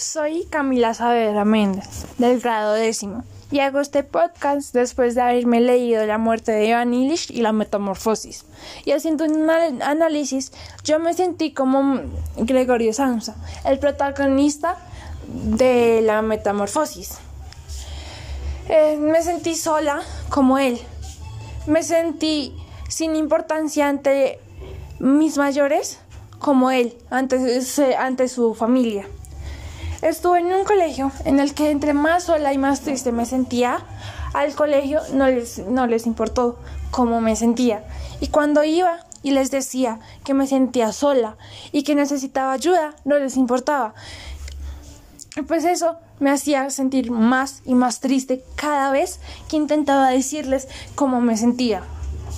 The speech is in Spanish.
Soy Camila Saavedra Méndez, del grado décimo, y hago este podcast después de haberme leído La muerte de Ivan Illich y La metamorfosis. Y haciendo un análisis, yo me sentí como Gregorio Samsa, el protagonista de La metamorfosis. Eh, me sentí sola como él. Me sentí sin importancia ante mis mayores como él, ante, ante su familia. Estuve en un colegio en el que entre más sola y más triste me sentía, al colegio no les, no les importó cómo me sentía. Y cuando iba y les decía que me sentía sola y que necesitaba ayuda, no les importaba. Pues eso me hacía sentir más y más triste cada vez que intentaba decirles cómo me sentía.